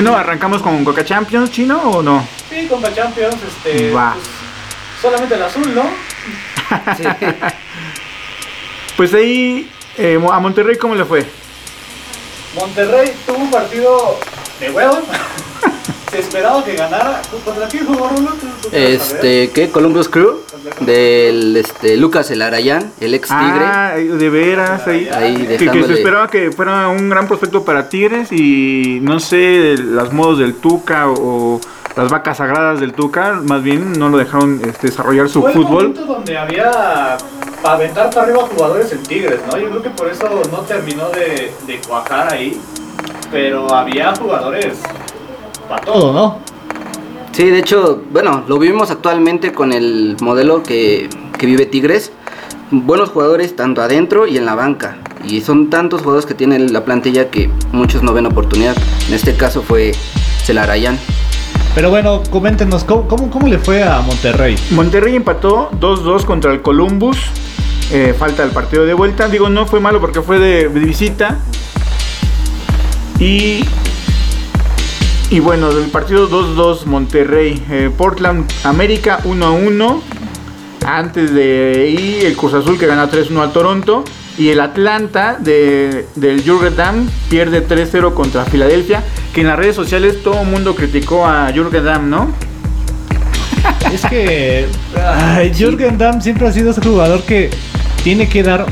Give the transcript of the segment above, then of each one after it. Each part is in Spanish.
Bueno, arrancamos con Coca Champions, chino o no? Sí, Coca Champions, este. Va. pues, solamente el azul, ¿no? Sí. Pues ahí, eh, a Monterrey, ¿cómo le fue? Monterrey tuvo un partido de huevos. Se esperaba que ganara. ¿Contra quién jugó. Este, ¿qué? Columbus Crew del este Lucas El Arayán, el ex Tigre. Ah, de veras, ahí. Ahí Que, que se esperaba que fuera un gran prospecto para Tigres y no sé, las modos del Tuca o, las vacas sagradas del Tuca, más bien no lo dejaron este, desarrollar su Fue el fútbol. momento donde había para aventar para arriba jugadores en Tigres, ¿no? Yo creo que por eso no terminó de, de cuajar ahí. Pero había jugadores para todo, ¿no? Sí, de hecho, bueno, lo vivimos actualmente con el modelo que, que vive Tigres. Buenos jugadores tanto adentro y en la banca. Y son tantos jugadores que tiene la plantilla que muchos no ven oportunidad. En este caso fue Celarayán. Pero bueno, coméntenos, ¿cómo, cómo, cómo le fue a Monterrey? Monterrey empató 2-2 contra el Columbus. Eh, falta el partido de vuelta. Digo, no fue malo porque fue de, de visita. Y, y bueno, del partido 2-2 Monterrey. Eh, Portland América 1-1. Antes de ahí el Cruz Azul que gana 3-1 a Toronto. Y el Atlanta de, del Jürgen Damm pierde 3-0 contra Filadelfia. Que en las redes sociales todo el mundo criticó a Jürgen Damm, ¿no? Es que ay, Jürgen Damm siempre ha sido ese jugador que tiene que dar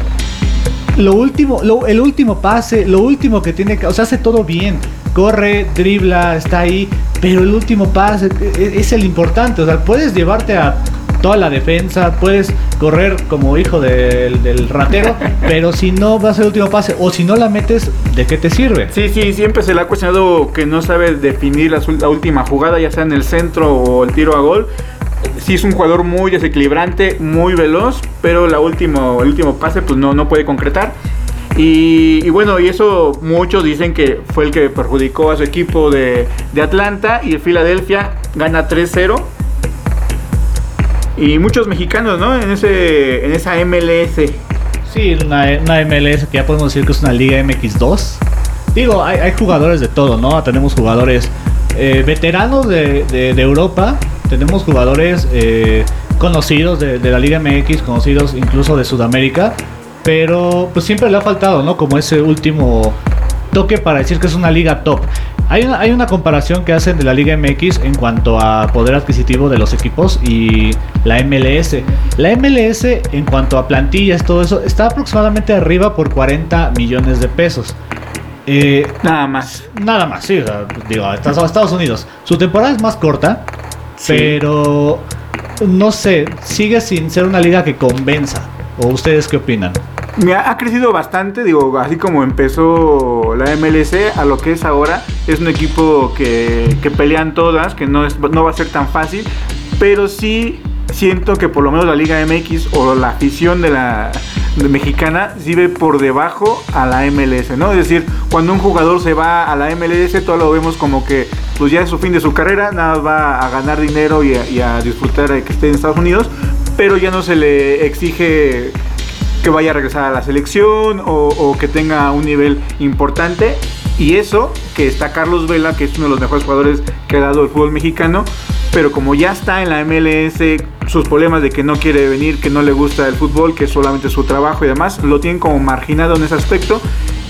lo último, lo- el último pase, lo último que tiene que, o sea, hace todo bien. Corre, dribla, está ahí, pero el último pase e- es, el importante. O sea, puedes llevarte a toda la defensa, puedes correr como hijo del, del ratero, pero si no vas al último pase o si no la metes, ¿de qué te sirve? Sí, sí, siempre se le ha cuestionado que no sabe definir la última jugada, ya sea en el centro o el tiro a gol. Sí es un jugador muy desequilibrante, muy veloz, pero la último, el último pase pues no, no puede concretar. Y, bueno, y eso muchos dicen que fue el que perjudicó a su equipo de, de Atlanta y el Filadelfia gana 3-0. Y muchos mexicanos, ¿no? En, ese, en esa MLS. Sí, una, MLS que ya podemos decir que es una Liga MX2. Digo, hay, hay jugadores de todo, ¿no? Tenemos jugadores eh, veteranos de, de- Europa, tenemos jugadores eh, conocidos de la Liga MX, conocidos incluso de Sudamérica, pero pues siempre le ha faltado, ¿no? Como ese último toque para decir que es una liga top. Hay una, hay una comparación que hacen de la Liga MX en cuanto a poder adquisitivo de los equipos y la MLS. La MLS en cuanto a plantillas, todo eso, está aproximadamente arriba por 40 millones de pesos. Eh, Nada más. nada más, sí, o sea, digo, Estados Estados Unidos. Su temporada es más corta, Sí. pero no sé, sigue sin ser una liga que convenza. ¿O ustedes qué opinan? Mira, ha crecido bastante, digo, así como empezó la MLC a lo que es ahora, es un equipo que, que pelean todas, que no, es, no va a ser tan fácil, pero sí siento que por lo menos la Liga MX o la afición de la de mexicana sí ve por debajo a la MLS, ¿no? Es decir, cuando un jugador se va a la MLS, todo lo vemos como que pues ya es su fin de su carrera, nada va a ganar dinero y a, y a disfrutar de que esté en Estados Unidos, pero ya no se le exige que vaya a regresar a la selección o, o que tenga un nivel importante. Y eso, que está Carlos Vela, que es uno de los mejores jugadores que ha dado el fútbol mexicano, pero como ya está en la MLS, sus problemas de que no quiere venir, que no le gusta el fútbol, que es solamente su trabajo y demás, lo tienen como marginado en ese aspecto.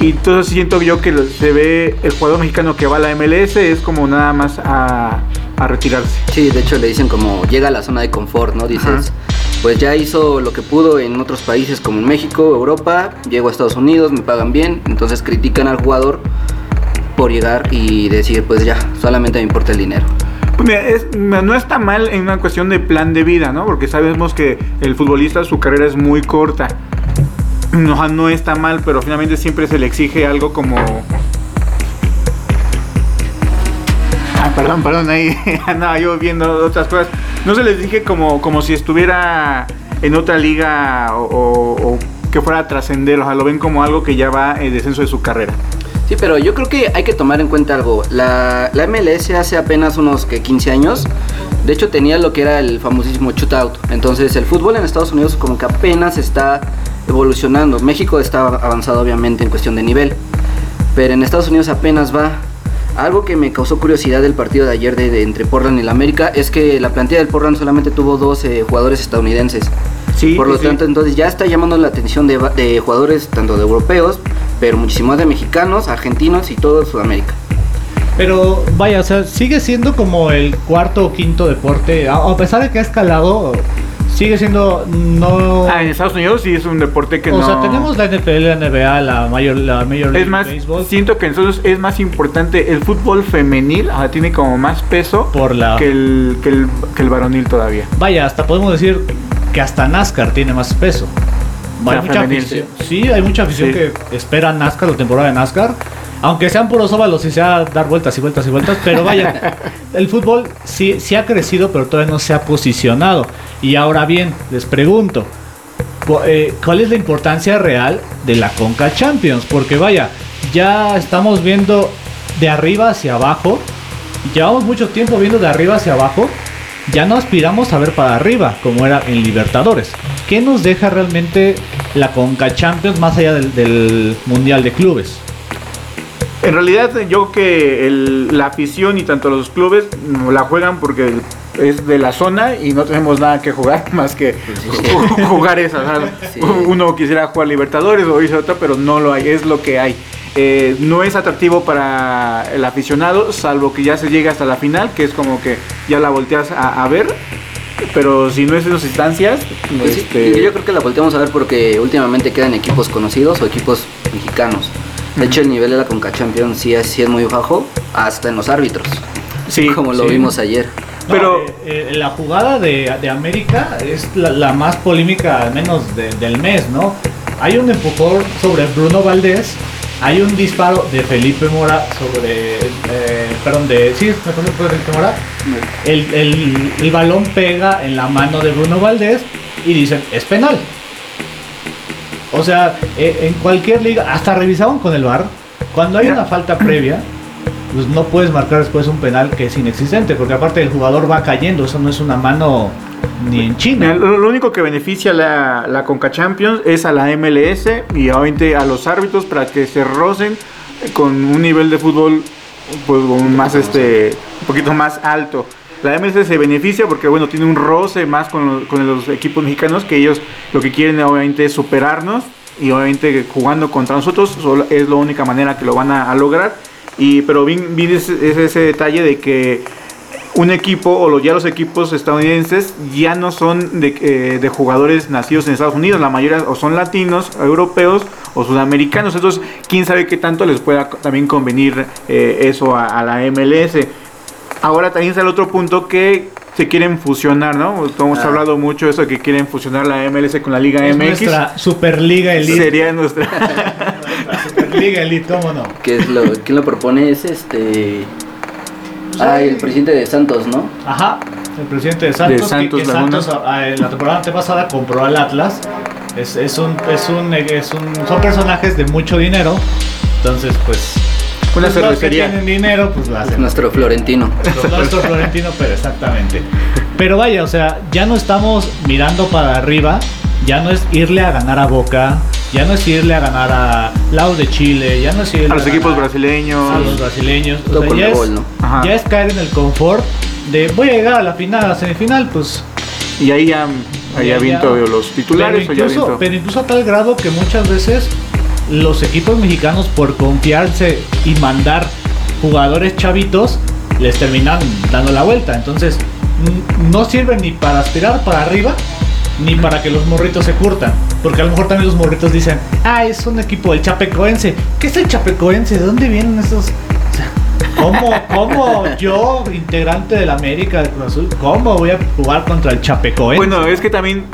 Y entonces siento yo que se ve el jugador mexicano que va a la MLS es como nada más a, a retirarse. Sí, de hecho le dicen como llega a la zona de confort, ¿no? Dices, Ajá. Pues ya hizo lo que pudo en otros países como en México, Europa, llego a Estados Unidos, me pagan bien, entonces critican al jugador por llegar y decir, pues ya, solamente me importa el dinero. Pues mira, es- no está mal en una cuestión de plan de vida, ¿no? Porque sabemos que el futbolista su carrera es muy corta. No, no está mal, pero finalmente siempre se le exige algo como... perdón, perdón, ahí andaba yo viendo otras cosas. No se les dije como, como si estuviera en otra liga o, que fuera a trascender, o sea, lo ven como algo que ya va en descenso de su carrera. Sí, pero yo creo que hay que tomar en cuenta algo. La, la MLS hace apenas unos que 15 años, de hecho tenía lo que era el famosísimo shootout. Entonces el fútbol en Estados Unidos como que apenas está evolucionando. México está avanzado obviamente en cuestión de nivel, pero en Estados Unidos apenas va. Algo que me causó curiosidad del partido de ayer de, de entre Portland y la América es que la plantilla del Portland solamente tuvo 12 jugadores estadounidenses. Sí, Por lo sí. tanto, entonces ya está llamando la atención de, de jugadores tanto de europeos, pero muchísimo más de mexicanos, argentinos y todo Sudamérica. Pero vaya, o sea, sigue siendo como el cuarto o quinto deporte. A, a pesar de que ha escalado, sigue siendo no. Ah, en Estados Unidos sí es un deporte que o no. sea, tenemos la NFL, la NBA, la Major, la Major League Es más, Baseball. siento que en nosotros es más importante el fútbol femenil, ah, tiene como más peso Por la- que, el, que, el, que el varonil todavía. Vaya, hasta podemos decir que hasta NASCAR tiene más peso. Hay mucha afición. Sí, hay mucha afición Sí. que espera NASCAR, la temporada de NASCAR. Aunque sean puros óvalos y sea dar vueltas y vueltas y vueltas. Pero vaya, el fútbol sí, sí ha crecido, pero todavía no se ha posicionado. Y ahora bien, les pregunto. eh, ¿Cuál es la importancia real de la Conca Champions? Porque vaya, ya estamos viendo de arriba hacia abajo. Llevamos mucho tiempo viendo de arriba hacia abajo ya no aspiramos a ver para arriba como era en Libertadores. ¿Qué nos deja realmente la Conca Champions más allá del, del Mundial de Clubes? En realidad yo creo que el- la afición y tanto los clubes mm, la juegan porque es de la zona y no tenemos nada que jugar más que ju- jugar esa. Sí. Uno quisiera jugar Libertadores o irse a otra, pero no lo hay, es lo que hay. Eh, no es atractivo para el aficionado, salvo que ya se llegue hasta la final, que es como que ya la volteas a, a ver. Pero si no es en esas instancias, Pues este, yo creo que la volteamos a ver porque últimamente quedan equipos conocidos o equipos mexicanos. De hecho, el nivel de la Conca Champions sí es, sí es muy bajo, hasta en los árbitros, sí, como lo sí. vimos ayer. Pero- No, eh, eh, la jugada de, de América es la, la más polémica, al menos de- del mes, ¿no? Hay un empujón sobre Bruno Valdés, hay un disparo de Felipe Mora sobre, eh, perdón, de, sí, me Felipe Mora, el, el- el balón pega en la mano de Bruno Valdés y dicen, es penal. O sea, eh, en cualquier liga, hasta revisaban con el VAR, cuando hay una falta previa, pues no puedes marcar después un penal que es inexistente, porque aparte el jugador va cayendo, eso no es una mano ni en China. Lo, único que beneficia la, la Conca Champions es a la MLS y obviamente a los árbitros para que se rocen con un nivel de fútbol pues más este un poquito más alto. La MLS se beneficia porque bueno tiene un roce más con los, con los equipos mexicanos que ellos lo que quieren obviamente es superarnos y obviamente jugando contra nosotros es la única manera que lo van a, a lograr. Y pero bien, bien es, es ese detalle de que un equipo o ya los equipos estadounidenses ya no son de, eh, de jugadores nacidos en Estados Unidos, la mayoría o son latinos, europeos o sudamericanos, entonces quién sabe qué tanto les pueda también convenir eh, eso a, a la MLS. Ahora también está el otro punto que se quieren fusionar, ¿no? Hemos Ah. hablado mucho de eso que quieren fusionar la MLS con la Liga Es MX. nuestra Superliga Elite. Sería nuestra Nuestra Superliga Elite, ¿cómo no? Que es lo, ¿Quién lo propone? Es este... Ah, el presidente de Santos, ¿no? Ajá, el presidente de Santos, que- Santos que, Laguna. Santos ah, en la temporada antepasada compró al Atlas. Es, es un, es un, es un, son personajes de mucho dinero. Entonces, pues. Una pues, los que cervecería. tienen dinero, pues lo hacen. nuestro Florentino. Nuestro Florentino, pero exactamente. Pero vaya, o sea, ya no estamos mirando para arriba. Ya no es irle a ganar a Boca. Ya no es irle a ganar a Lau de Chile. Ya no es irle a los ganar equipos a brasileños. los brasileños. O sea, ya, es, gol, ¿no? Ajá. ya es caer en el confort de voy a llegar a la final, a la semifinal, pues Y ahí ya, ahí ya Ya, los titulares pero o ya incluso, pero incluso a tal grado que muchas veces los equipos mexicanos por confiarse y mandar jugadores chavitos les terminan dando la vuelta. Entonces no sirven ni para aspirar para arriba ni para que los morritos se curtan. Porque a lo mejor también los morritos dicen, ah, es un equipo del Chapecoense. ¿Qué es el Chapecoense? ¿De dónde vienen esos? ¿Cómo, ¿Cómo yo, integrante del América de Cruz Azul, cómo voy a jugar contra el Chapecoense? Bueno, es que también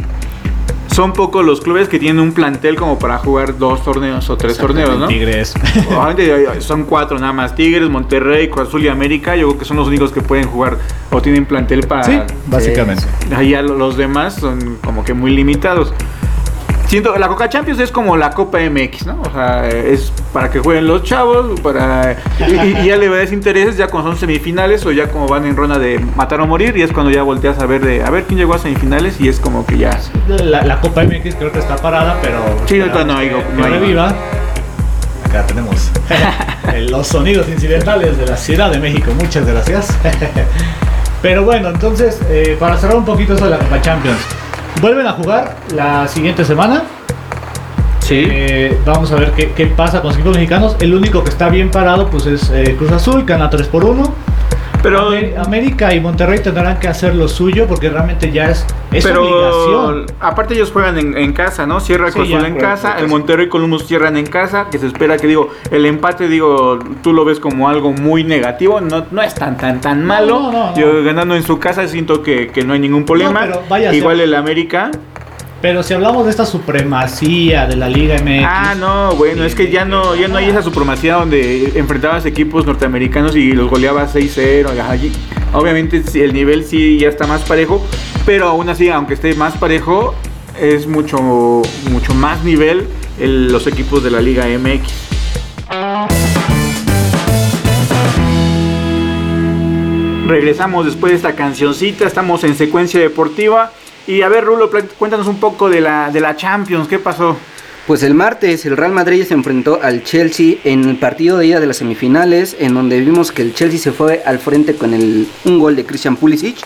son pocos los clubes que tienen un plantel como para jugar dos torneos o tres torneos, ¿no? Tigres. Obviamente son cuatro nada más. Tigres, Monterrey, Cruz Azul y América. Yo creo que son los únicos que pueden jugar o tienen plantel para... Sí, básicamente. Ahí ya lo- los demás son como que muy limitados. Siento, la Coca Champions es como la Copa MX, ¿no? O sea, es para que jueguen los chavos, para y, y- ya le ves intereses ya cuando son semifinales o ya como van en ronda de matar o morir y es cuando ya volteas a ver de a ver quién llegó a semifinales y es como que ya La, la Copa MX creo que está parada, pero. Sí, no hay que- go- que no hay. reviva. acá tenemos los sonidos incidentales de la Ciudad de México. Muchas gracias. Pero bueno, entonces, eh, para cerrar un poquito eso de la Copa Champions, vuelven a jugar la siguiente semana. Sí. Eh, vamos a ver qué, qué pasa con los equipos mexicanos. El único que está bien parado pues es eh, Cruz Azul, gana 3 por 1. Pero, Amé- América y Monterrey tendrán que hacer lo suyo porque realmente ya es, es pero obligación. aparte ellos juegan en, en casa, ¿no? Cierra Sí, Cruz Azul ya en casa, el. Monterrey y Columbus cierran en casa, que se espera que digo, el empate digo, tú lo ves como algo muy negativo, no, no es tan tan tan malo. no, no, no. Yo ganando en su casa siento que, que no hay ningún problema. Igual ser- el América. Pero si hablamos de esta supremacía de la Liga MX. Ah, no, bueno, es que ya no, ya no hay esa supremacía donde enfrentabas equipos norteamericanos y los goleabas 6-0. allí. Obviamente el nivel sí ya está más parejo, pero aún así, aunque esté más parejo, es mucho, mucho más nivel el- los equipos de la Liga MX. Regresamos después de esta cancioncita, estamos en secuencia deportiva. Y a ver, Rulo, cuéntanos un poco de la, de la Champions, ¿qué pasó? Pues el martes el Real Madrid se enfrentó al Chelsea en el partido de ida de las semifinales, en donde vimos que el Chelsea se fue al frente con el, un gol de Christian Pulisic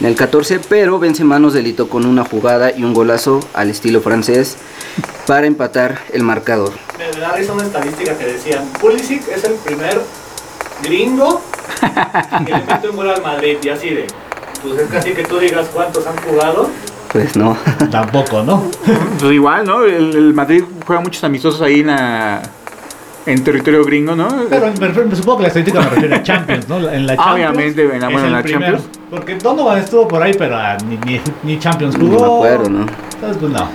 en el 14, pero Benzema nos delitó con una jugada y un golazo al estilo francés para empatar el marcador. Me da risa una estadística que decían, Pulisic es el primer gringo que le mete un gol al Madrid y así de, pues es casi que tú digas cuántos han jugado. Pues no. Tampoco, ¿no? Pues igual, ¿no? El, el Madrid juega muchos amistosos ahí en, la- en territorio gringo, ¿no? Pero me refiero- me supongo que la estadística me refiere a Champions, ¿no? En la Champions. obviamente, en la- es bueno, en el la primero. Champions. Porque Donovan estuvo por ahí, pero ah, ni, ni, ni Champions No jugó. me acuerdo, ¿no? Entonces, pues no.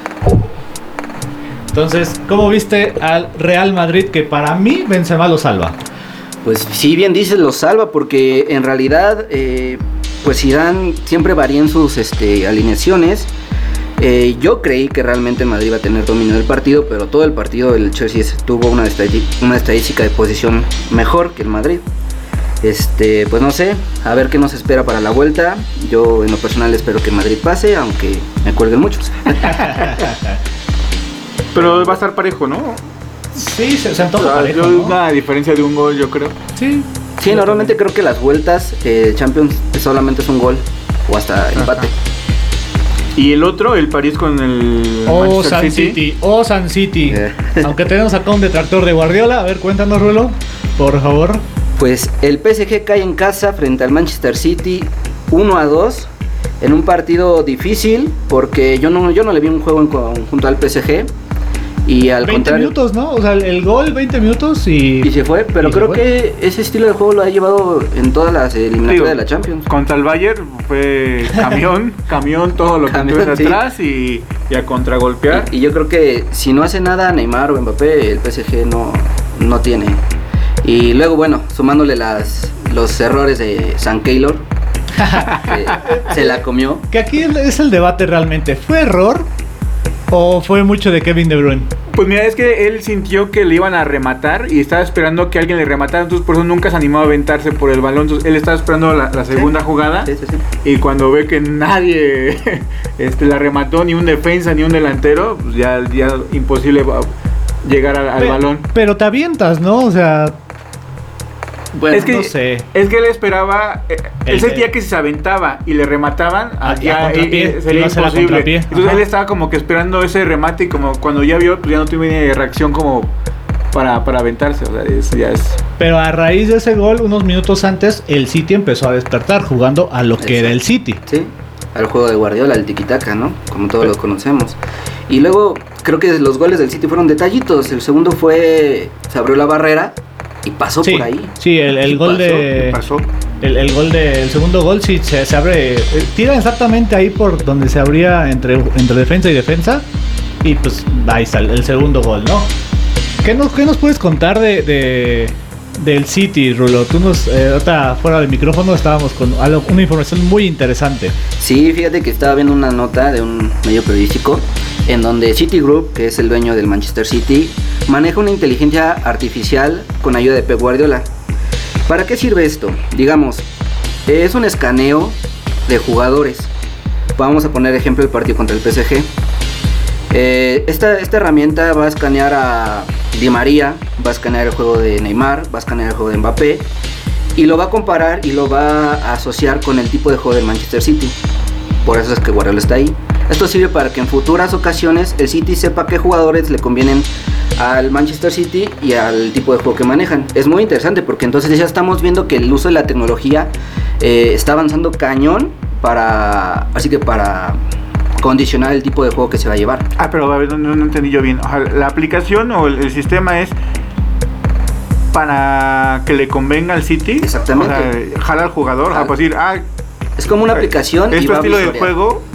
Entonces, ¿cómo viste al Real Madrid que para mí Benzema lo salva? Pues sí, bien dices, lo salva porque en realidad, eh, pues Zidane siempre varía en sus este, alineaciones. Eh, yo creí que realmente Madrid iba a tener dominio del partido, pero todo el partido el Chelsea tuvo una, una estadística de posición mejor que el Madrid. Este, pues no sé, a ver qué nos espera para la vuelta. Yo en lo personal espero que Madrid pase, aunque me cuelguen muchos. Pero va a estar parejo, ¿no? Sí, se, se antoja. Una diferencia de un gol, yo creo. Sí. Sí, normalmente creo que las vueltas eh, Champions solamente es un gol o hasta empate. Y el otro, el París con el Oh, Manchester San City. Oh, San City. Eh. Aunque tenemos acá un detractor de Guardiola. A ver, cuéntanos, Rulo. Por favor. Pues el PSG cae en casa frente al Manchester City 1 a 2 en un partido difícil porque yo no, yo no le vi un juego en conjunto al PSG y al 20 contrario minutos, ¿no? O sea, el, gol, 20 minutos y. y se fue, pero creo fue. que ese estilo de juego lo ha llevado en todas las eliminatorias Digo, de la Champions. Contra el Bayern fue camión, camión, todo lo que Camión, tuviera sí. atrás y, y a contragolpear. Y, y yo creo que si no hace nada Neymar o Mbappé, el PSG no, no tiene. Y luego, bueno, sumándole las, los errores de San Keylor, que se la comió. Que aquí es el debate realmente. ¿Fue error o fue mucho de Kevin De Bruyne? Pues mira, es que él sintió que le iban a rematar y estaba esperando que alguien le rematara, entonces por eso nunca se animó a aventarse por el balón. Entonces él estaba esperando la, la segunda jugada Sí, sí, sí. y cuando ve que nadie este, la remató, ni un defensa ni un delantero, pues ya, ya imposible llegar al, balón. Pero te avientas, ¿no? O sea, Bueno, es que, no sé. es que él esperaba, eh, él El- sentía que si se aventaba y le remataban, Ah, ah, ya, contrapié, eh, sería a a imposible. Entonces ajá. él estaba como que esperando ese remate y como cuando ya vio, pues ya no tiene reacción como para, para aventarse. O sea, es- ya es. Pero a raíz de ese gol, unos minutos antes, el City empezó a despertar jugando a lo que era el City. Sí, al juego de Guardiola, al tiquitaca, ¿no? Como todos lo conocemos. Y luego creo que los goles del City fueron detallitos. El segundo fue, se abrió la barrera y pasó Sí, por ahí. sí, el, el ¿Qué gol pasó? de. ¿Qué pasó? El, el gol de, el segundo gol sí se, se abre, eh, tira exactamente ahí por donde se abría entre, entre defensa y defensa y pues ahí está el, el segundo gol, ¿no? ¿Qué nos, qué nos puedes contar de, de- del City, Rulo? Tú nos, eh, fuera del micrófono estábamos con algo- una información muy interesante. Sí, fíjate que estaba viendo una nota de un medio periodístico en donde Citigroup, que es el dueño del Manchester City, maneja una inteligencia artificial con ayuda de Pep Guardiola. ¿Para qué sirve esto? Digamos, es un escaneo de jugadores. Vamos a poner ejemplo el partido contra el PSG. Eh, esta, esta herramienta va a escanear a Di María, va a escanear el juego de Neymar, va a escanear el juego de Mbappé y lo va a comparar y lo va a asociar con el tipo de juego de Manchester City. Por eso es que Guardiola está ahí. Esto sirve para que en futuras ocasiones el City sepa qué jugadores le convienen al Manchester City y al tipo de juego que manejan. Es muy interesante porque entonces ya estamos viendo que el uso de la tecnología eh, está avanzando cañón para, así que para condicionar el tipo de juego que se va a llevar. Ah, pero a ver, no, no entendí yo bien. O sea, la aplicación o el, el sistema es para que le convenga al City. Exactamente. O sea, jala al jugador. Jala. pues decir, ah, Es como una aplicación es y tu va a estilo de juego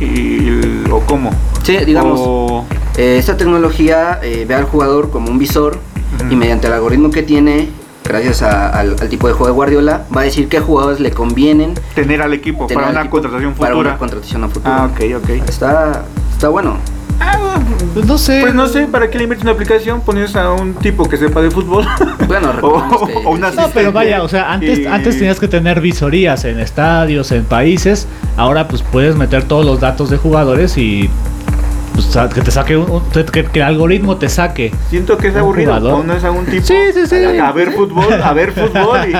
y, o cómo. Sí, digamos, O- eh, esta tecnología eh, ve al jugador como un visor y mediante el algoritmo que tiene, gracias a- al, al tipo de juego de Guardiola, va a decir qué jugadores le convienen tener al equipo tener para al una equipo contratación Para futura. una contratación a futuro. ah, ok, ok. Está, está bueno. Ah, Pues no sé. pues no sé, ¿para qué le inviertes una aplicación? Pones a un tipo que sepa de fútbol. Bueno, o, que- o una No, pero vaya, o sea, antes, Y- antes tenías que tener visorías en estadios, en países. Ahora pues puedes meter todos los datos de jugadores y pues, que te saque un, un- que, que el algoritmo te saque. Siento que es aburrido. jugador. Pones a un tipo Sí, sí, sí. A, a ver fútbol, a ver fútbol y,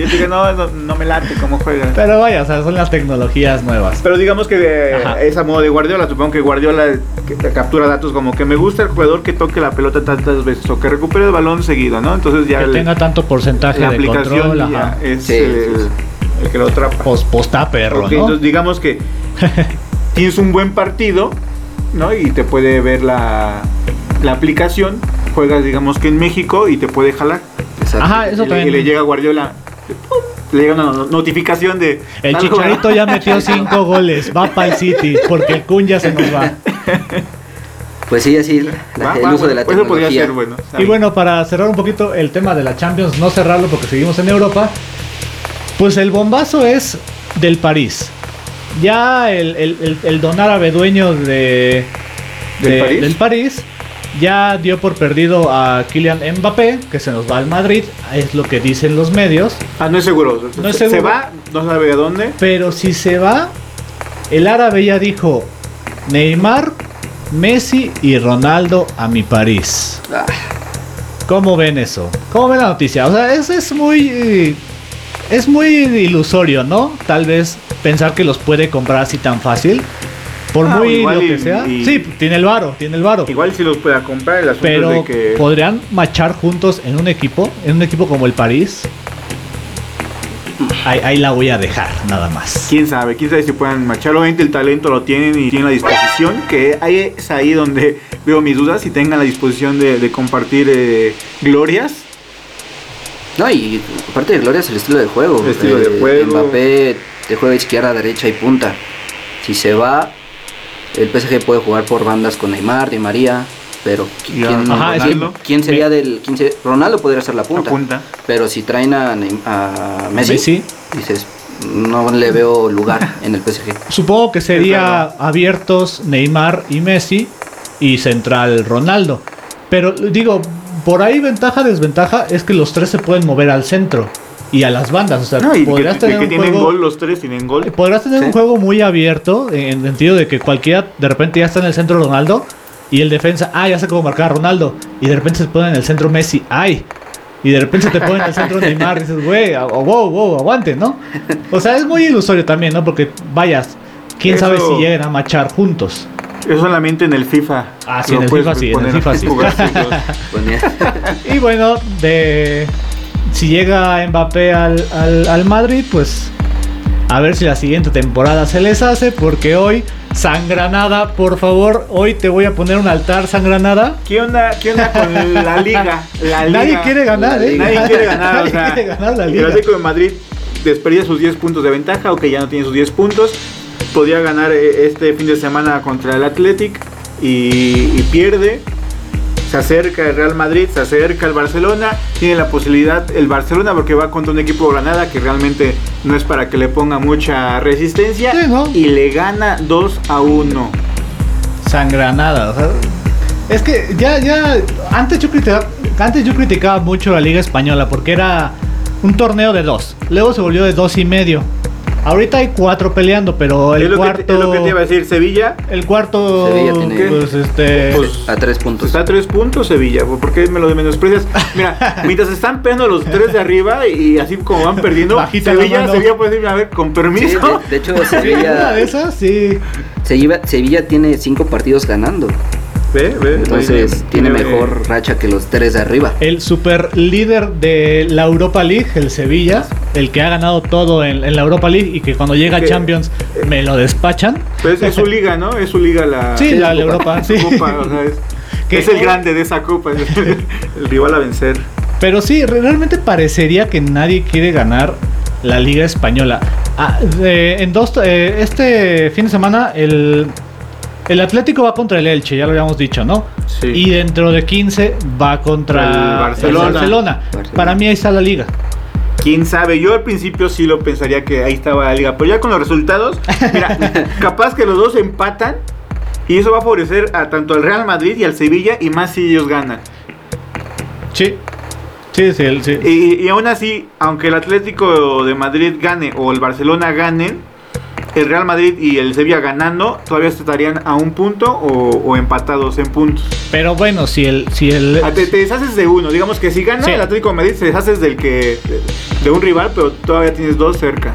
y yo digo, no, no, no me late cómo juega. Pero vaya, o sea, son las tecnologías nuevas. Pero digamos que eh, es a modo de Guardiola. Supongo que Guardiola que- que captura datos como que me gusta el jugador que toque la pelota tantas veces o que recupere el balón seguido, ¿no? Entonces ya Que el- tenga tanto porcentaje la de aplicación control, ya ajá. es Sí, el, que lo atrapa. Pues, está perro, Ok, ¿no? Entonces digamos que tienes un buen partido, ¿no? Y te puede ver la, la aplicación. Juegas, digamos que en México y te puede jalar. Exacto. Ajá, eso y, le, también. y le llega a Guardiola. ¡pum! Le llega una no- notificación de. El Chicharito ya metió cinco goles, va para el City, porque el Kun ya se nos va. Pues sí, así la- Va, el va, uso de la bueno, eso podría tecnología. ser bueno. Y bueno, para cerrar un poquito el tema de la Champions, no cerrarlo porque seguimos en Europa, pues el bombazo es del París. Ya el, el, el- el don árabe dueño de, ¿Del de- París? del París ya dio por perdido a Kylian Mbappé, que se nos va al Madrid, es lo que dicen los medios. Ah, no es seguro. No es Se- Se seguro. va, no sabe a dónde. Pero si se va, el árabe ya dijo Neymar, Messi y Ronaldo a mi París. Ah, ¿Cómo ven eso? ¿Cómo ven la noticia? O sea, es, es muy. Es muy ilusorio, ¿no? Tal vez pensar que los puede comprar así tan fácil. Por Ah, muy lo y- que sea. y- Sí, tiene el varo, tiene el varo. Igual si los pueda comprar, el asunto Pero es de que. podrían machar juntos en un equipo, en un equipo como el París. Ahí, ahí la voy a dejar, nada más. Quién sabe, quién sabe si puedan marchar. Obviamente el talento lo tienen y tienen la disposición. Que ahí es ahí donde veo mis dudas. Si tengan la disposición de, de compartir eh, glorias. No, y aparte de Gloria es el estilo de juego. El estilo de juego. Mbappé te juega izquierda, derecha y punta. Si se va, el PSG puede jugar por bandas con Neymar, Di María. Pero ¿quién, Ajá, quién- Ronaldo. quién sería del 15? Ronaldo podría ser la punta. Pero si traen a, a Messi, Messi. dices, no le veo lugar en el PSG. Supongo que sería abiertos Neymar y Messi y central Ronaldo. Pero digo, por ahí ventaja, desventaja es que los tres se pueden mover al centro y a las bandas. O sea, No, podrás que- tener que un tienen juego, gol, los tres tienen gol. podrás tener Sí. un juego muy abierto en el sentido de que cualquiera de repente ya está en el centro Ronaldo y el defensa, ah, ya sé cómo marcar a Ronaldo y de repente se pone en el centro Messi, ay. Y de repente se te pone en el centro Neymar y dices, güey, oh, wow, wow, aguante, ¿no? O sea, es muy ilusorio también, ¿no? Porque vayas, quién Eso- sabe si lleguen a machar juntos. Es solamente en el FIFA. Ah, sí, en el FIFA sí, en el FIFA sí. Y bueno, de si llega Mbappé al, al, al Madrid, pues a ver si la siguiente temporada se les hace, porque hoy, Sangranada, por favor, hoy te voy a poner un altar, Sangranada. ¿Qué onda, ¿Qué onda con la liga? La liga. Nadie quiere ganar, ¿eh? Nadie quiere ganar, o Nadie sea, quiere ganar la El liga. Atlético de Madrid desperdicia sus 10 puntos de ventaja, aunque ya no tiene sus 10 puntos. Podría ganar eh, este fin de semana contra el Athletic y, y pierde. Se acerca el Real Madrid, se acerca el Barcelona. Tiene la posibilidad el Barcelona porque va contra un equipo Granada que realmente no es para que le ponga mucha resistencia. Sí, ¿no? Y le gana 2 a 1. Sangranada, o sea, es que ya, ya, antes yo, criticaba, antes yo criticaba mucho la Liga Española porque era un torneo de dos, luego se volvió de dos y medio, Ahorita hay cuatro peleando, pero el es, cuarto. que, es lo que te iba a decir, Sevilla. El cuarto. Sevilla tiene- Pues este. Pues, A tres puntos. Está a tres puntos Sevilla, ¿por qué me lo menosprecias? Mira, mientras están pegando los tres de arriba y así como van perdiendo, Bajita Sevilla. Sevilla puede decir, a ver, con Sí, permiso. de, de hecho, Sí, una Sevilla, de esas, sí. Sevilla, Sevilla tiene cinco partidos ganando. Ve, ve, Entonces tiene mejor racha que los tres de arriba. El super líder de la Europa League, el Sevilla, el que ha ganado todo en, en la Europa League y que cuando llega a Que- Champions me lo despachan. Pues es su liga, ¿no? Es su liga la, Sí, la, la la Copa. Europa, su sí. copa, o sea, es, Que- es el grande de esa copa, es el, rival a vencer. Pero sí, re- realmente parecería que nadie quiere ganar la Liga Española. Ah, de- en dos, eh, este fin de semana el, el Atlético va contra el Elche, ya lo habíamos dicho, ¿no? Sí. Y dentro de 15 va contra El el Barcelona. Para mí ahí está la liga. Quién sabe, yo al principio sí lo pensaría que ahí estaba la liga, pero ya con los resultados, mira, capaz que los dos empatan y eso va a favorecer a tanto al Real Madrid y al Sevilla y más si ellos ganan. Sí. Sí, sí, sí. Y, y aún así, aunque el Atlético de Madrid gane o el Barcelona ganen, el Real Madrid y el Sevilla ganando, todavía estarían a un punto o, o empatados en puntos. Pero bueno, si el, si el Ah, Te, te deshaces de uno, digamos que si gana Sí. el Atlético de Madrid, te deshaces del que de un rival, pero todavía tienes dos cerca.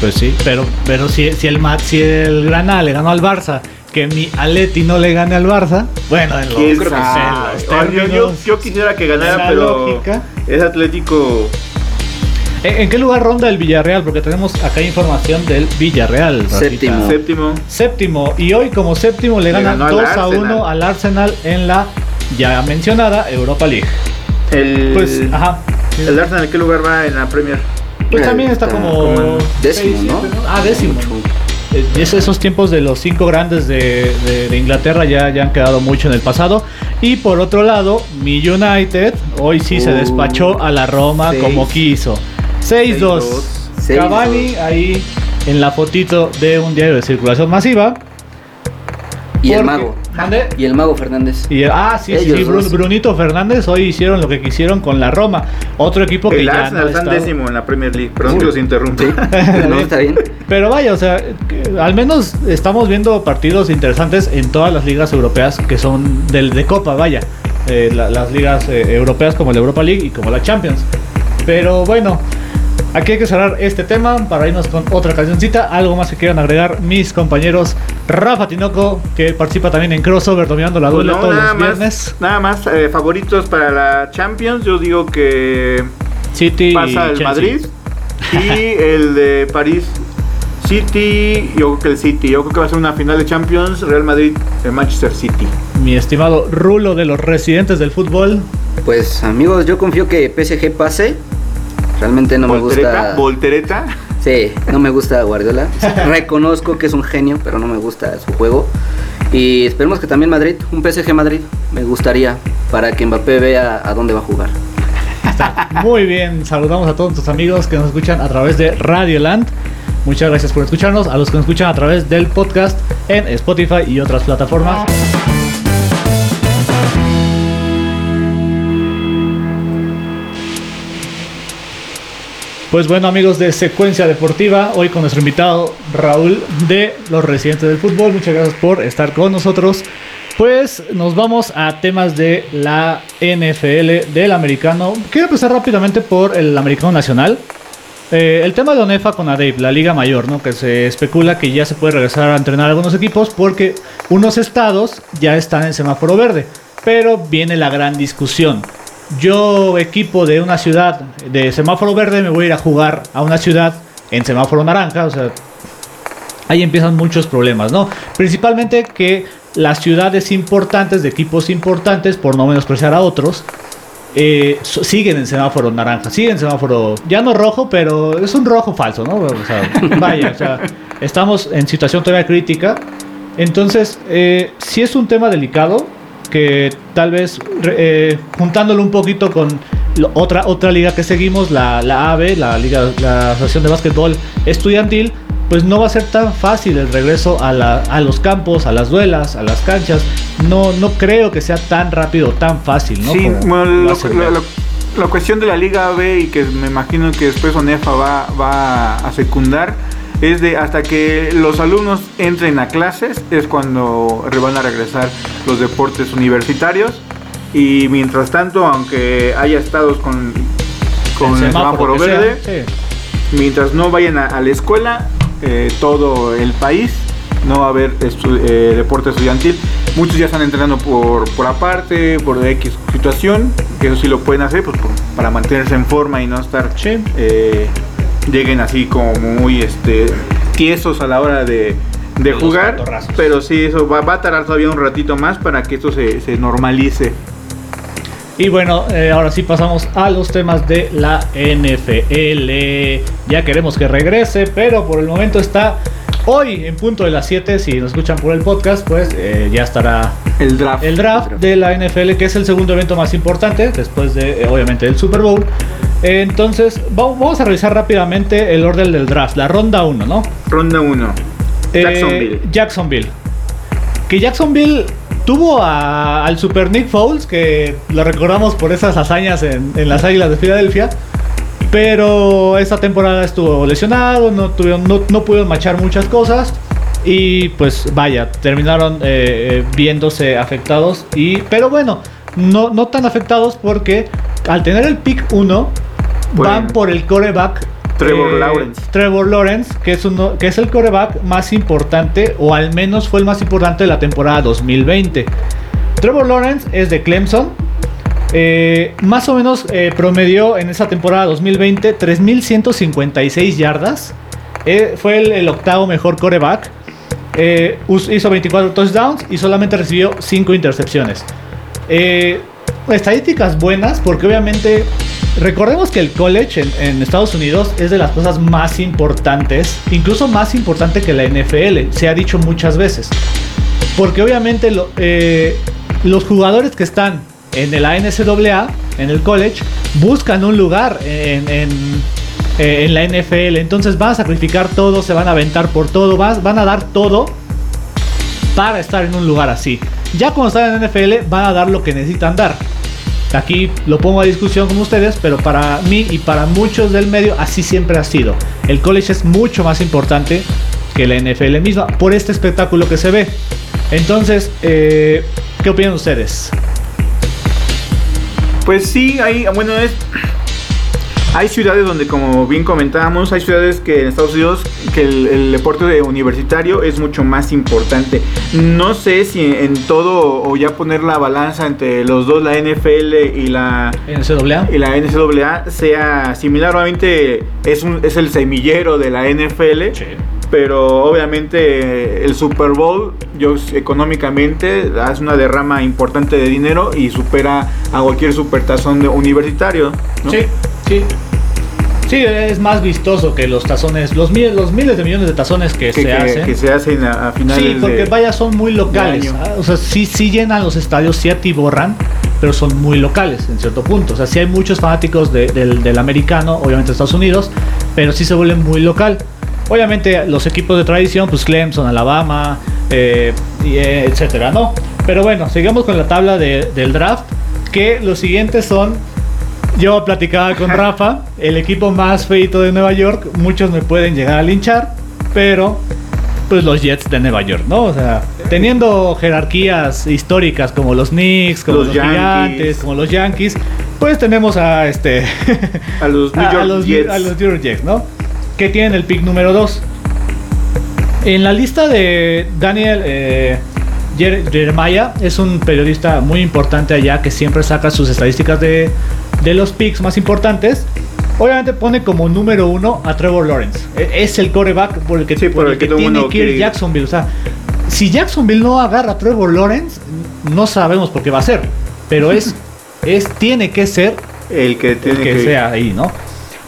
Pues sí, pero, pero si, si el si el Granada le ganó al Barça, que mi Aleti no le gane al Barça, bueno, en los, ¿Quién creo que Ah, yo, yo- yo quisiera que ganara, pero lógica. es Atlético ¿En, en qué lugar ronda el Villarreal? Porque tenemos acá información del Villarreal. Rafita. Séptimo. séptimo. Séptimo. Y hoy como séptimo le Le ganan ganó al 2 a Arsenal. 1 al Arsenal en la ya mencionada Europa League. El, Pues, ajá. el Arsenal, ¿en qué lugar va en la Premier? Pues también está, está como... como décimo, seis, ¿no? siete, Ah, décimo. Eh, es- esos tiempos de los cinco grandes de, de- de Inglaterra ya, ya han quedado mucho en el pasado. Y por otro lado, mi United hoy sí se Uh, despachó a la Roma seis. como quiso. 6-2. Seis, Cavani ahí en la fotito de un diario de circulación masiva. Y el mago. ¿Mande? Y el mago Fernández. Y, ah, sí, sí, Ellos sí, Bru- dos. Brunito Fernández hoy hicieron lo que quisieron con la Roma. Otro equipo que El ya Arsenal está décimo en la Premier League. Perdón que los interrumpa. no, está bien. Pero vaya, o sea, que al menos estamos viendo partidos interesantes en todas las ligas europeas que son del de Copa, vaya. Eh, la- las ligas eh, europeas como la Europa League y como la Champions. Pero bueno, aquí hay que cerrar este tema para irnos con otra cancioncita. Algo más que quieran agregar mis compañeros Rafa Tinoco, que participa también en Crossover dominando la Pues duela no, todos los viernes. más, nada más eh, favoritos para la Champions. Yo digo que City y pasa el Chelsea. Madrid y el de París City. Yo creo que el City. Yo creo que va a ser una final de Champions. Real Madrid, Manchester City. Mi estimado Rulo de los residentes del fútbol. Pues amigos, yo confío que PSG pase. Realmente no me gusta. voltereta. Sí, no me gusta Guardiola. Reconozco que es un genio, pero no me gusta su juego. Y esperemos que también Madrid, un PSG Madrid, me gustaría para que Mbappé vea a dónde va a jugar. Muy bien, saludamos a todos nuestros amigos que nos escuchan a través de Radio Land. Muchas gracias por escucharnos, a los que nos escuchan a través del podcast en Spotify y otras plataformas. Pues bueno amigos de Secuencia Deportiva, hoy con nuestro invitado Raúl de los residentes del fútbol, muchas gracias por estar con nosotros. Pues nos vamos a temas de la NFL, del americano. Quiero empezar rápidamente por el americano nacional. Eh, el tema de ONEFA con ADEIP, la liga mayor, ¿no? que se especula que ya se puede regresar a entrenar algunos equipos porque unos estados ya están en semáforo verde. Pero viene la gran discusión. Yo, equipo de una ciudad de semáforo verde, me voy a ir a jugar a una ciudad en semáforo naranja. O sea, ahí empiezan muchos problemas, ¿no? Principalmente que las ciudades importantes, de equipos importantes, por no menospreciar a otros, eh, siguen en semáforo naranja, siguen en semáforo, ya no rojo, pero es un rojo falso, ¿no? O sea, vaya, o sea, estamos en situación todavía crítica. Entonces, eh, sí es un tema delicado que tal vez eh, juntándolo un poquito con lo- otra, otra liga que seguimos, la, la AVE, la, liga, la Asociación de Básquetbol Estudiantil, pues no va a ser tan fácil el regreso a, la- a los campos, a las duelas, a las canchas. No, no creo que sea tan rápido, tan fácil, ¿no? sí, Como lo lo- la cuestión de la Liga B y que me imagino que después ONEFA va, va a secundar es de hasta que los alumnos entren a clases es cuando van a regresar los deportes universitarios y mientras tanto aunque haya estados con, con el semáforo sea, verde sí. mientras no vayan a, a la escuela eh, todo el país no va a haber estu- eh, deporte estudiantil muchos ya están entrenando por, por aparte por X situación que eso sí lo pueden hacer pues, por- para mantenerse en forma y no estar Sí. eh, lleguen así como muy este tiesos a la hora de, de jugar pero sí eso va, va a tardar todavía un ratito más para que esto se, se normalice Y bueno, eh, ahora sí pasamos a los temas de la NFL. Ya queremos que regrese, pero por el momento está hoy en punto de las 7. Si nos escuchan por el podcast, pues eh, ya estará el draft el draft de la NFL, que es el segundo evento más importante, después de, eh, obviamente, del Super Bowl. Entonces, va- vamos a revisar rápidamente el orden del draft, la ronda 1, ¿no? ronda 1 Eh, Jacksonville Jacksonville. Que Jacksonville tuvo a- al Super Nick Foles, que lo recordamos por esas hazañas en, en las Águilas de Filadelfia. Pero esta temporada estuvo lesionado, no, tuvieron, no, no pudieron machar muchas cosas. Y pues vaya, terminaron eh, eh, viéndose afectados. Y, pero bueno, no, no tan afectados porque al tener el pick 1, Bueno. van por el coreback Trevor eh, Lawrence. Trevor Lawrence, que es, uno, que es el coreback más importante, o al menos fue el más importante de la temporada 2020. Trevor Lawrence es de Clemson. eh, más o menos eh, promedió en esa temporada 2020 3.156 yardas. Fue el, el octavo mejor coreback. Hizo 24 touchdowns y solamente recibió 5 intercepciones. Eh, estadísticas buenas porque obviamente recordemos que el college en, Estados Unidos es de las cosas más importantes, incluso más importante que la NFL, se ha dicho muchas veces. Porque obviamente eh, los jugadores que están en la NCAA, en el college, buscan un lugar en, eh, la NFL. Entonces van a sacrificar todo, se van a aventar por todo, van a dar todo para estar en un lugar así. Ya cuando están en la NFL van a dar lo que necesitan dar. Aquí lo pongo a discusión con ustedes, pero para mí y para muchos del medio así siempre ha sido. El college es mucho más importante que la NFL misma por este espectáculo que se ve. Entonces, eh, ¿qué opinan ustedes? Pues sí, hay, bueno, es, hay ciudades donde, como bien comentábamos, hay ciudades que en Estados Unidos que el, el deporte de universitario es mucho más importante. No sé si en todo o ya poner la balanza entre los dos, la NFL y la NCAA. y la NCAA sea similar. Obviamente es, un, es el semillero de la NFL. Pero obviamente el Super Bowl, yo económicamente, hace una derrama importante de dinero y supera a cualquier supertazón de universitario. ¿no? Sí, sí. Sí, es más vistoso que los tazones, los, miles, los miles de millones de tazones que, Que, se que- hacen. que se hacen a, a finales Sí, porque de... vaya, son muy locales. ah, O sea, sí, sí llenan los estadios, sí atiborran, pero son muy locales en cierto punto. O sea, sí hay muchos fanáticos de- del, del americano, obviamente de Estados Unidos, pero sí se vuelven muy local. Obviamente los equipos de tradición, pues Clemson, Alabama, eh, y, eh, etcétera, ¿no? Pero bueno, sigamos con la tabla de- del draft, que los siguientes son yo platicaba con Rafa, el equipo más feito de Nueva York. Muchos me pueden llegar a linchar, pero pues los Jets de Nueva York, ¿no? O sea, teniendo jerarquías históricas como los Knicks, como los. Gigantes, como los Yankees, pues tenemos a este A los New a, a York los, Jets. a los New York Jets, ¿no? Que tienen el pick número 2. En la lista de Daniel eh, Jer- Jeremiah, es un periodista muy importante allá que siempre saca sus estadísticas de, de los picks más importantes. Obviamente pone como número uno a Trevor Lawrence. E- Es el coreback por el que, Sí, por por el que tiene que ir. Jacksonville. O sea, si Jacksonville no agarra a Trevor Lawrence, no sabemos por qué va a ser. Pero es, es tiene que ser El que tiene que, que, sea ahí, ¿no?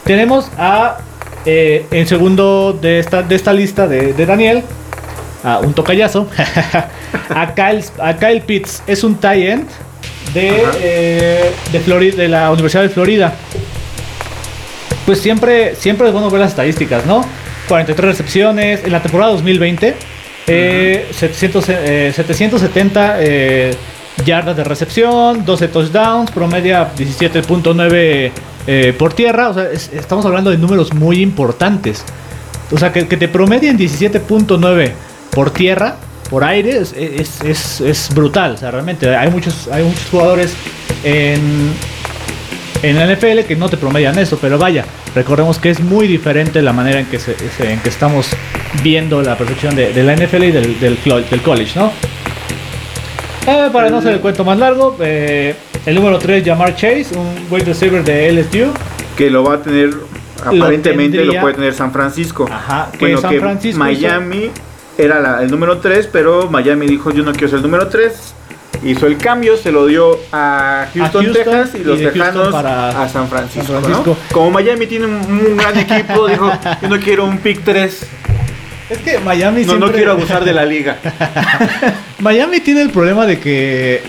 Tenemos a, eh, en segundo de esta, de esta lista de, de Daniel, a un tocayazo, a, Kyle, a Kyle Pitts, es un tie end de, eh, de, Florida, de la Universidad de Florida. Pues siempre, siempre es bueno ver las estadísticas, ¿no? 43 recepciones en la temporada 2020, eh, 700, eh, 770 eh, yardas de recepción, 12 touchdowns, promedia 17.9 eh, por tierra. O sea, es- estamos hablando de números muy importantes. O sea, que, que te promedien 17.9 por tierra, por aire, es, es- es- es brutal. O sea, realmente hay muchos, hay muchos jugadores en, en la NFL que no te promedian eso, pero vaya, recordemos que es muy diferente la manera en que, se- en que estamos viendo la perfección de, de la NFL y del, del, college, ¿no? Eh, para no hacer el cuento más largo, eh, el número 3, Jamar Chase, un wide receiver de LSU. Que lo va a tener, aparentemente lo, tendría- puede tener San Francisco. Ajá, que bueno, San que Francisco Miami era la- el número 3, pero Miami dijo yo no quiero ser el número 3. Hizo el cambio, se lo dio a Houston, Houston Texas y y los de Tejanos a San Francisco, San Francisco. ¿no? Como Miami tiene un, un gran equipo, dijo yo no quiero un pick 3, Es que Miami no, no quiero abusar de la liga. Miami tiene el problema de que.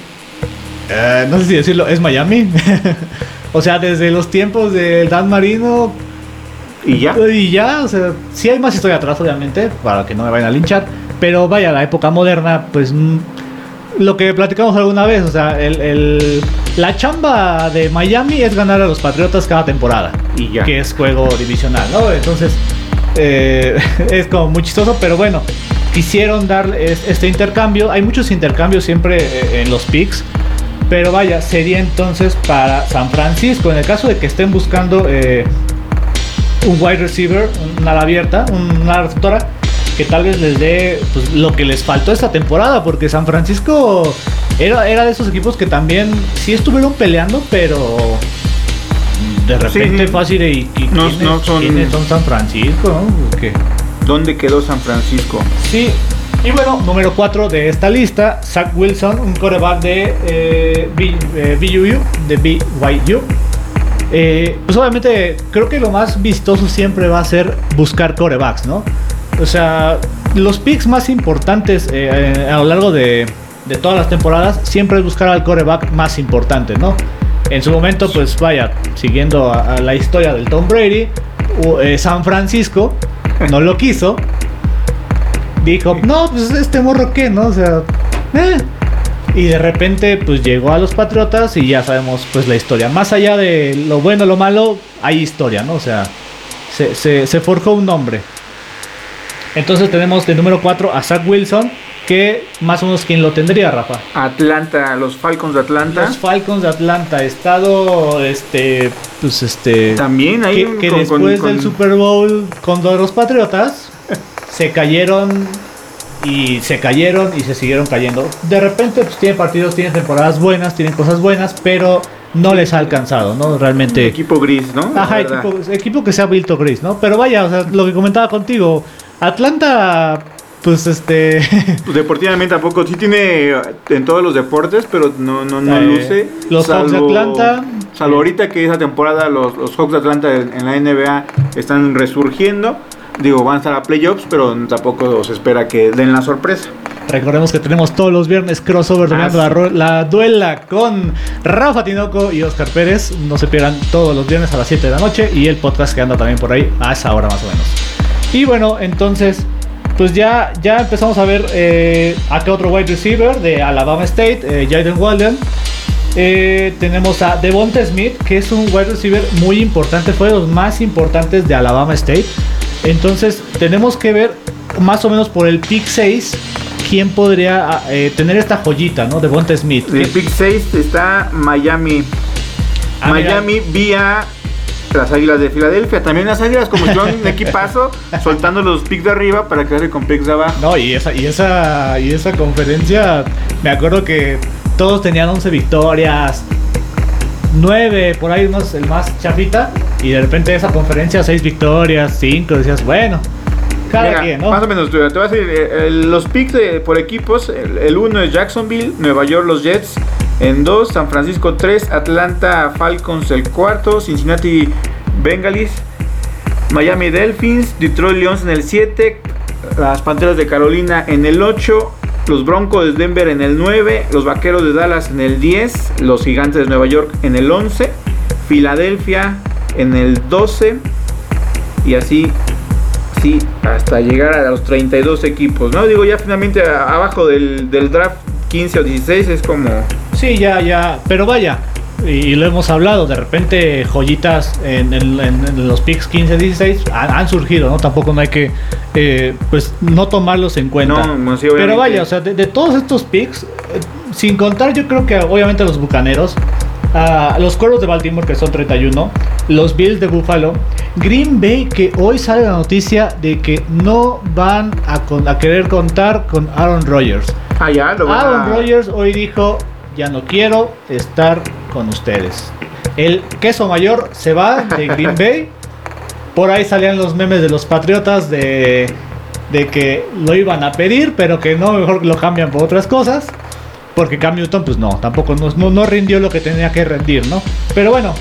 eh, no sé si decirlo, es Miami. o sea, desde los tiempos del Dan Marino. Y ya. Y ya, o sea, sí hay más historia atrás, obviamente, para que no me vayan a linchar. Pero vaya, la época moderna, pues. mm, lo que platicamos alguna vez, o sea, el, el- la chamba de Miami es ganar a los Patriotas cada temporada. Y ya. Que es juego divisional, ¿no? Entonces, eh, es como muy chistoso, pero bueno, quisieron dar es- este intercambio. Hay muchos intercambios siempre eh, en los picks. Pero vaya, sería entonces para San Francisco. En el caso de que estén buscando eh, un wide receiver, un ala abierta, un- una receptora, que tal vez les dé pues, lo que les faltó esta temporada, porque San Francisco era, era de esos equipos que también sí estuvieron peleando, pero de repente sí. fácil y, y No- ¿quiénes, no son- quiénes son San Francisco? ¿no? Porque- ¿Dónde quedó San Francisco? Sí. Y bueno, número 4 de esta lista, Zach Wilson, un coreback de eh, B- eh, BYU, de BYU. Eh, pues obviamente creo que lo más vistoso siempre va a ser buscar corebacks, ¿no? O sea, los picks más importantes eh, eh, a lo largo de, de todas las temporadas siempre es buscar al coreback más importante, ¿no? En su momento, pues vaya, siguiendo la historia del Tom Brady, San Francisco no lo quiso. Dijo, no, pues este morro qué, ¿no? O sea, eh. Y de repente, pues llegó a los Patriotas y ya sabemos, pues la historia. Más allá de lo bueno lo malo, hay historia, ¿no? O sea, se, se- se forjó un nombre. Entonces tenemos de número 4 a Zach Wilson, que más o menos quién lo tendría, Rafa. Atlanta, los Falcons de Atlanta. Los Falcons de Atlanta, estado, este, pues este... También ahí que, que con- con- después con- del Super Bowl con los Patriotas se cayeron y se cayeron y se siguieron cayendo. De repente pues tienen partidos, tienen temporadas buenas, tienen cosas buenas, pero no les ha alcanzado, ¿no? Realmente. equipo gris, ¿no? Ajá, equipo, equipo que se ha vuelto gris, ¿no? Pero vaya, o sea, lo que comentaba contigo, Atlanta, pues este... Pues deportivamente tampoco, sí tiene en todos los deportes, pero no, no, no Eh, luce. los Hawks de Atlanta. Salvo ahorita que esa temporada los, los Hawks de Atlanta en la NBA están resurgiendo. Digo, van a estar a playoffs, pero tampoco se espera que den la sorpresa. Recordemos que tenemos todos los viernes crossover dominando Ah, la duela con Rafa Tinoco y Oscar Pérez. No se pierdan todos los viernes a las 7 de la noche y el podcast que anda también por ahí a esa hora más o menos. Y bueno, entonces, pues ya, ya empezamos a ver eh, acá otro wide receiver de Alabama State, eh, Jaden Walden. Eh, tenemos a Devonta Smith, que es un wide receiver muy importante, fue de los más importantes de Alabama State. Entonces, tenemos que ver más o menos por el pick 6 quién podría ah, eh, tener esta joyita, ¿no? Devonta Smith. El pick 6 está Miami. Ah, mira. Miami vía las Águilas de Filadelfia. También las Águilas como si un equipazo, soltando los picks de arriba para quedarse con picks de abajo. No, y esa, y esa, y esa conferencia, me acuerdo que todos tenían 11 victorias, 9 por ahí más, el más chafita, y de repente esa conferencia 6 victorias, 5, decías, bueno, cada Mira, quien, ¿no? Más o menos, te voy a decir, eh, los picks de- por equipos, el, el uno es Jacksonville, Nueva York los Jets, en 2 San Francisco 3, Atlanta Falcons el cuarto, Cincinnati Bengalis, Miami Dolphins, Detroit Lions en el 7, las Panteras de Carolina en el 8, los Broncos de Denver en el 9, los Vaqueros de Dallas en el 10, los Gigantes de Nueva York en el 11, Filadelfia en el 12 y así sí, hasta llegar a los 32 equipos, ¿no? Digo, ya finalmente abajo del, del draft 15 o 16 es como Sí, ya, ya. Pero vaya, y, lo hemos hablado, de repente joyitas en, los picks 15, 16 han, surgido, ¿no? Tampoco no hay que, eh, pues, no tomarlos en cuenta. Pero vaya, o sea, de, todos estos picks, eh, sin contar yo creo que obviamente los Bucaneros, a los Cuervos de Baltimore que son 31, los Bills de Buffalo, Green Bay que hoy sale la noticia de que no van a, querer contar con Aaron Rodgers. Ah, ya, lo Aaron Rodgers hoy dijo, ya no quiero estar con ustedes. El queso mayor se va de Green Bay. Por ahí salían los memes de los Patriotas de, de que lo iban a pedir, pero que no, mejor lo cambian por otras cosas. Porque Cam Newton, pues no, tampoco no, no, rindió lo que tenía que rendir, ¿no? Pero bueno,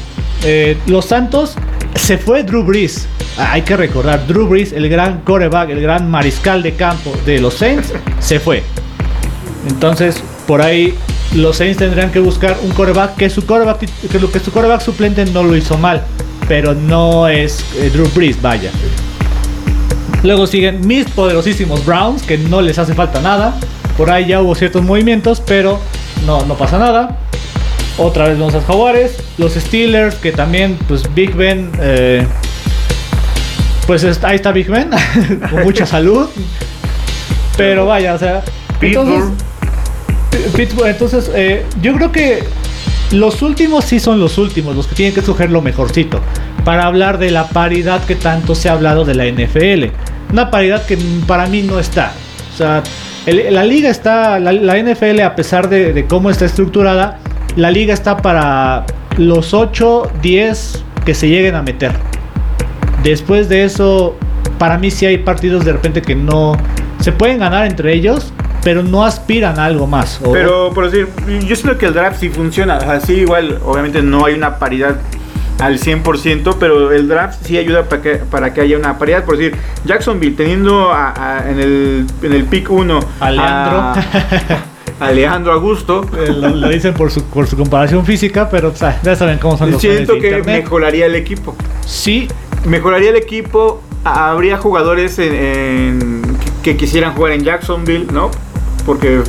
eh, los Santos se fue Drew Brees. Ah, hay que recordar, Drew Brees, el gran coreback, el gran mariscal de campo de los Saints, se fue. Entonces, por ahí los Saints tendrían que buscar un coreback que su coreback, que lo que su coreback suplente no lo hizo mal, pero no es eh, Drew Brees, vaya. Luego siguen mis poderosísimos Browns, que no les hace falta nada. Por ahí ya hubo ciertos movimientos, pero no, no pasa nada. Otra vez vamos a Jaguares. Los Steelers, que también, pues Big Ben. Eh, pues ahí está Big Ben, con mucha salud. Pero vaya, o sea. Entonces, entonces, eh, yo creo que los últimos sí son los últimos, los que tienen que escoger lo mejorcito. Para hablar de la paridad que tanto se ha hablado de la NFL. Una paridad que para mí no está. O sea, la liga está, la, NFL a pesar de, cómo está estructurada, la liga está para los 8, 10 que se lleguen a meter. Después de eso, para mí sí hay partidos de repente que no se pueden ganar entre ellos, pero no aspiran a algo más. Pero, por decir, yo siento que el draft sí funciona. Así igual, obviamente no hay una paridad al 100%, pero el draft sí ayuda para que, para que haya una paridad. Por decir, Jacksonville teniendo en, el, en el pick 1 a Leandro. A, Leandro Augusto. Lo, dicen por su, por su comparación física, pero ya saben cómo son los Siento que mejoraría el equipo. Sí. Mejoraría el equipo. Habría jugadores que quisieran jugar en Jacksonville, ¿no? Porque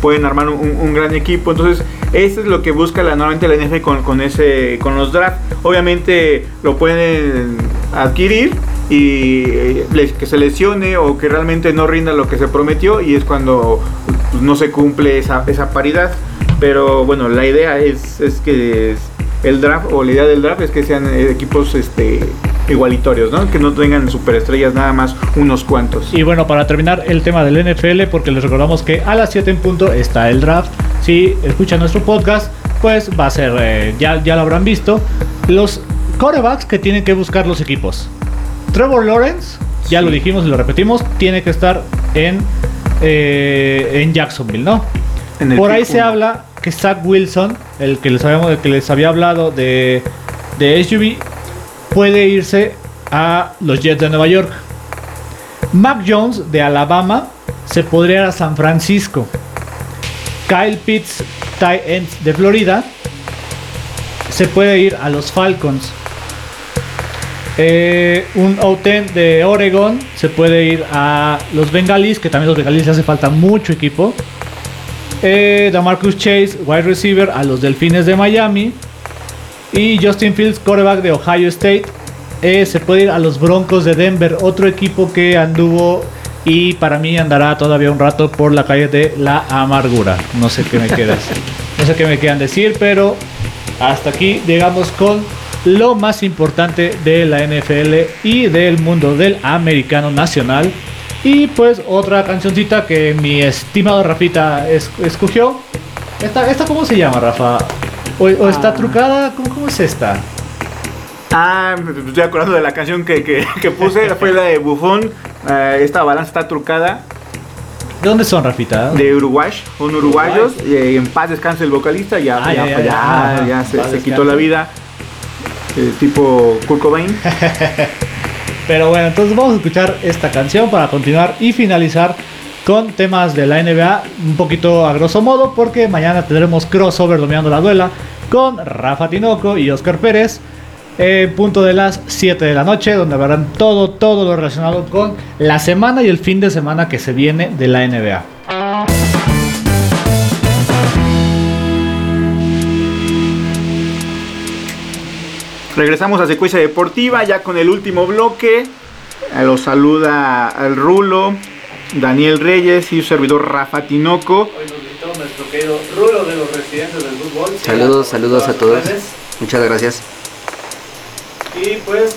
pueden armar un, gran equipo. Entonces, eso es lo que busca la, normalmente la NFL con, ese, con los drafts. Obviamente lo pueden adquirir y eh, que se lesione o que realmente no rinda lo que se prometió y es cuando pues, no se cumple esa, esa paridad. Pero bueno, la idea es, es que el draft o la idea del draft es que sean equipos este igualitorios, ¿no? Que no tengan superestrellas nada más unos cuantos. Y bueno, para terminar el tema del NFL, porque les recordamos que a las 7 en punto está el draft. Si escuchan nuestro podcast, pues va a ser, eh, ya, ya lo habrán visto, los corebacks que tienen que buscar los equipos. Trevor Lawrence, ya lo dijimos y lo repetimos, tiene que estar en, eh, en Jacksonville, ¿no? Por ahí se habla que Zach Wilson, el que les, habíamos, que les había hablado de, de SUV, puede irse a los Jets de Nueva York. Mac Jones de Alabama se podría ir a San Francisco. Kyle Pitts, tight end de Florida, se puede ir a los Falcons. Eh, un Outen de Oregon se puede ir a los Bengalis, que también los Bengalis le hace falta mucho equipo. Eh, Damarcus Chase, wide receiver, a los Delfines de Miami. Y Justin Fields, quarterback de Ohio State, eh, se puede ir a los Broncos de Denver, otro equipo que anduvo y para mí andará todavía un rato por la calle de la amargura. No sé qué me queda no sé qué me quieran decir, pero hasta aquí llegamos con lo más importante de la NFL y del mundo del americano nacional. Y pues otra cancioncita que mi estimado Rafita escogió. ¿Esta, ¿Esta cómo se llama, Rafa? ¿O, está ah. trucada? ¿Cómo, es esta? Ah, me estoy acordando de la canción que, que, puse, fue la de Bufón. Eh, esta balanza está trucada. ¿De dónde son, Rafita? De Uruguay, son uruguayos. Y en paz descansa el vocalista, ya, ah, ya, ya, se, quitó la vida. Eh, tipo Kurt Cobain. Pero bueno, entonces vamos a escuchar esta canción para continuar y finalizar con temas de la NBA un poquito a grosso modo porque mañana tendremos crossover dominando la duela con Rafa Tinoco y Oscar Pérez en punto de las 7 de la noche donde verán todo, todo lo relacionado con la semana y el fin de semana que se viene de la NBA. Regresamos a secuencia deportiva ya con el último bloque. Los saluda el Rulo, Daniel Reyes y su servidor Rafa Tinoco. Hoy nos visitó nuestro querido Rulo de los residentes del fútbol. Saludos, saludos a todos. Muchas gracias. Y pues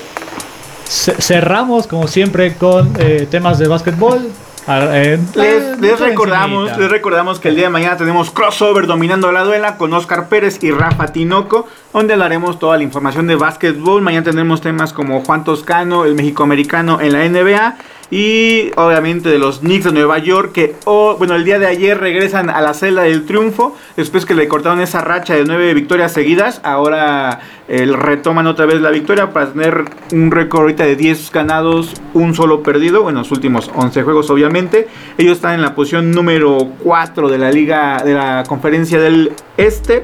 ce- cerramos como siempre con eh, temas de básquetbol. Ah, eh, Les, eh, les recordamos, les recordamos que el día de mañana tenemos crossover dominando la duela con Oscar Pérez y Rafa Tinoco, donde hablaremos toda la información de básquetbol. Mañana tendremos temas como Juan Toscano, el México-americano en la NBA y obviamente de los Knicks de Nueva York que oh, bueno, el día de ayer regresan a la celda del triunfo después que le cortaron esa racha de nueve victorias seguidas. Ahora eh, retoman otra vez la victoria para tener un récord ahorita de 10 ganados, un solo perdido. Bueno, los últimos 11 juegos obviamente. Ellos están en la posición número 4 de la liga de la conferencia del este.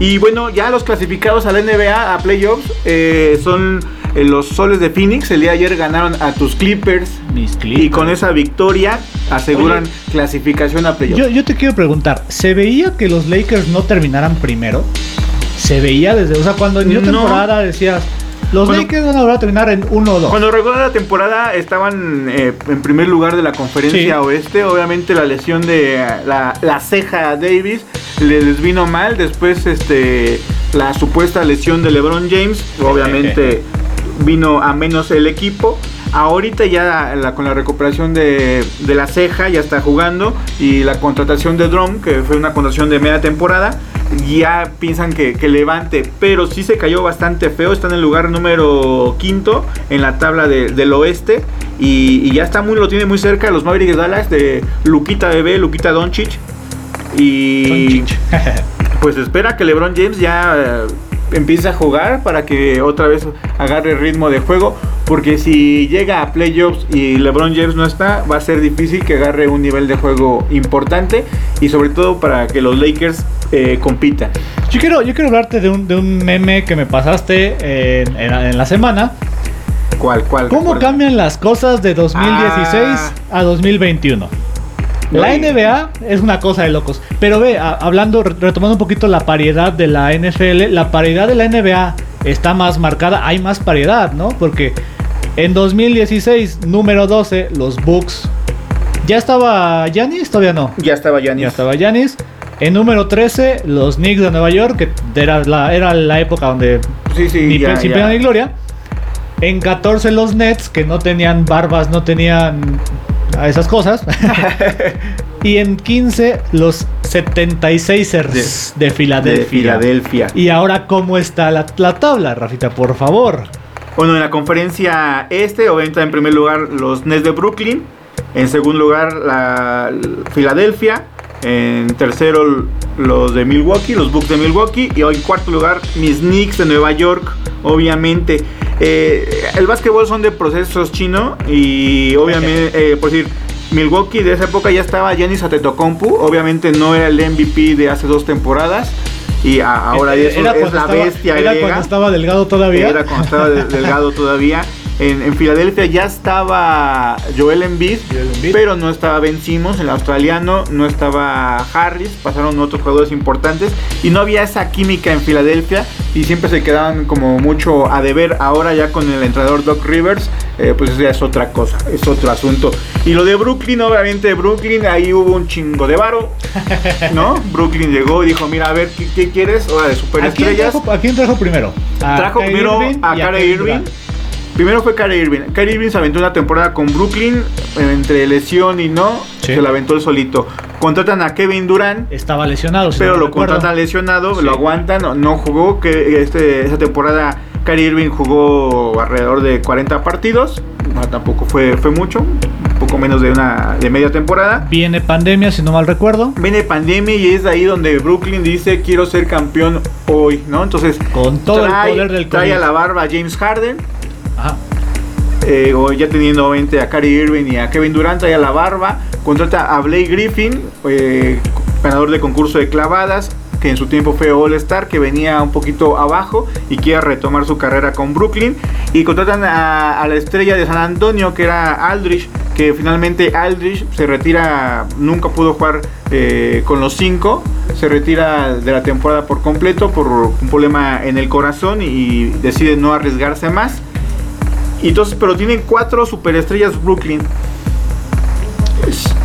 Y bueno, ya los clasificados a la NBA, a playoffs, eh, son eh, los soles de Phoenix. El día de ayer ganaron a tus Clippers. Mis Y clips. con esa victoria aseguran Oye, clasificación a playoffs. Yo, yo te quiero preguntar, ¿se veía que los Lakers no terminaran primero? Se veía desde, o sea, cuando inició No. temporada decías, los Cuando- Lakers van a volver a terminar en 1 o 2. Cuando recuerda la temporada estaban eh, en primer lugar de la conferencia Sí. oeste. Obviamente la lesión de la, la ceja a Davis le- les vino mal. Después este la supuesta lesión de LeBron James. Obviamente vino a menos el equipo. Ahorita ya la- con la recuperación de, de la ceja ya está jugando. Y la contratación de Drum, que fue una contratación de media temporada. Ya piensan que, que levante, pero sí se cayó bastante feo. Está en el lugar número quinto en la tabla de- del oeste. Y, y ya está muy, lo tiene muy cerca los Mavericks de Dallas de Luquita Bebé, Luquita Doncic. Y Doncic. pues espera que LeBron James ya eh, empiece a jugar para que otra vez agarre ritmo de juego. Porque si llega a playoffs y LeBron James no está, va a ser difícil que agarre un nivel de juego importante. Y sobre todo para que los Lakers eh, compitan. Yo quiero, yo quiero hablarte de un, de un meme que me pasaste en, en- en la semana. ¿Cuál? ¿Cuál? ¿Cómo Recuerda. cambian las cosas de 2016 Ah. a 2021? La. NBA es una cosa de locos. Pero ve, a- hablando, re- retomando un poquito la paridad de la NFL, la paridad de la NBA está más marcada, hay más paridad, ¿no? Porque en 2016, número 12, los Bucks. ¿Ya estaba Giannis? Todavía no. Ya estaba Giannis. Ya estaba Giannis. En número 13, los Knicks de Nueva York, que era la, era la época donde Sí, sí, ni ya, sin ya. pena ni gloria. En 14 los Nets, que no tenían barbas, no tenían esas cosas. y en 15 los 76ers de, De Filadelfia. Filadelfia. Y ahora, ¿cómo está la, la tabla, Rafita? Por favor. Bueno, en la conferencia este, obviamente en primer lugar los Nets de Brooklyn. En segundo lugar la Filadelfia. En tercero los de Milwaukee, los Bucks de Milwaukee. Y en cuarto lugar mis Knicks de Nueva York, obviamente. Eh, el básquetbol son de procesos chino y obviamente, eh, por decir, Milwaukee de esa época ya estaba Giannis Antetokounmpo. Obviamente no era el MVP de hace dos temporadas. Y a- ahora Era es, es cuando la estaba- bestia Era griega. cuando estaba delgado todavía. Era cuando estaba de- delgado todavía. En, en Filadelfia ya estaba Joel Embiid, Joel Embiid. pero no estaba Ben Simmons, el australiano, no estaba Harris, pasaron otros jugadores importantes y no había esa química en Filadelfia y siempre se quedaban como mucho a deber. Ahora ya con el entrenador Doc Rivers, eh, pues eso ya es otra cosa, es otro asunto. Y lo de Brooklyn, obviamente Brooklyn, ahí hubo un chingo de varo, ¿no? Brooklyn llegó y dijo, mira, a ver, ¿qué, qué quieres? Ahora de ¿A quién, superestrellas. trajo, ¿A quién trajo primero? A Trajo primero Irving a Kyrie Irving. Durant. Primero fue Kyrie Irving. Kyrie Irving se aventó una temporada con Brooklyn, entre lesión y no, Sí. se la aventó él solito. Contratan a Kevin Durant, Estaba lesionado. si pero no lo recuerdo. contratan lesionado, Sí. lo aguantan, no, no jugó. Que este, esa temporada Kyrie Irving jugó alrededor de 40 partidos, no, tampoco fue, fue mucho, un poco menos de una de media temporada. Viene pandemia, si no mal recuerdo. Viene pandemia y es ahí donde Brooklyn dice quiero ser campeón hoy, ¿no? Entonces Con todo trae, el poder del trae a la barba a James Harden. Eh, o ya teniendo obviamente a Kyrie Irving y a Kevin Durant ahí a la barba, contrata a Blake Griffin, eh, ganador de concurso de clavadas, que en su tiempo fue All Star, que venía un poquito abajo y quiere retomar su carrera con Brooklyn, y contratan a, a la estrella de San Antonio, que era Aldrich, que finalmente Aldrich se retira, nunca pudo jugar eh, con los cinco, se retira de la temporada por completo por un problema en el corazón y decide no arriesgarse más. Y entonces, pero tienen cuatro superestrellas Brooklyn.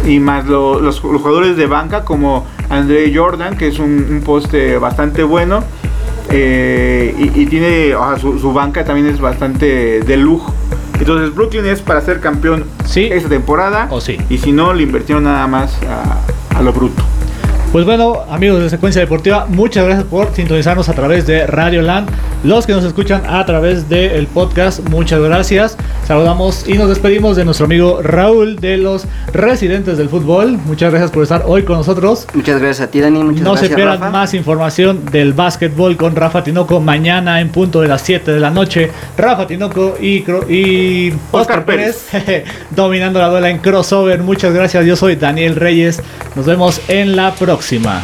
Y más lo- los, los jugadores de banca como Andre Jordan, que es un, un poste bastante bueno. eh, y, y tiene o sea, su, su banca también es bastante de lujo. Entonces Brooklyn es para ser campeón Sí. esta temporada. O sí. Y si no, le invirtieron nada más a, a lo bruto. Pues bueno, amigos de Secuencia Deportiva, muchas gracias por sintonizarnos a través de Radio Land. Los que nos escuchan a través del podcast, muchas gracias. Saludamos y nos despedimos de nuestro amigo Raúl de los residentes del fútbol. Muchas gracias por estar hoy con nosotros. Muchas gracias a ti, Dani. Muchas no gracias, se pierdan Rafa. más información del básquetbol con Rafa Tinoco mañana en punto de las 7 de la noche. Rafa Tinoco y, Cro- y Oscar Pérez. dominando la duela en crossover. Muchas gracias. Yo soy Daniel Reyes. Nos vemos en la próxima.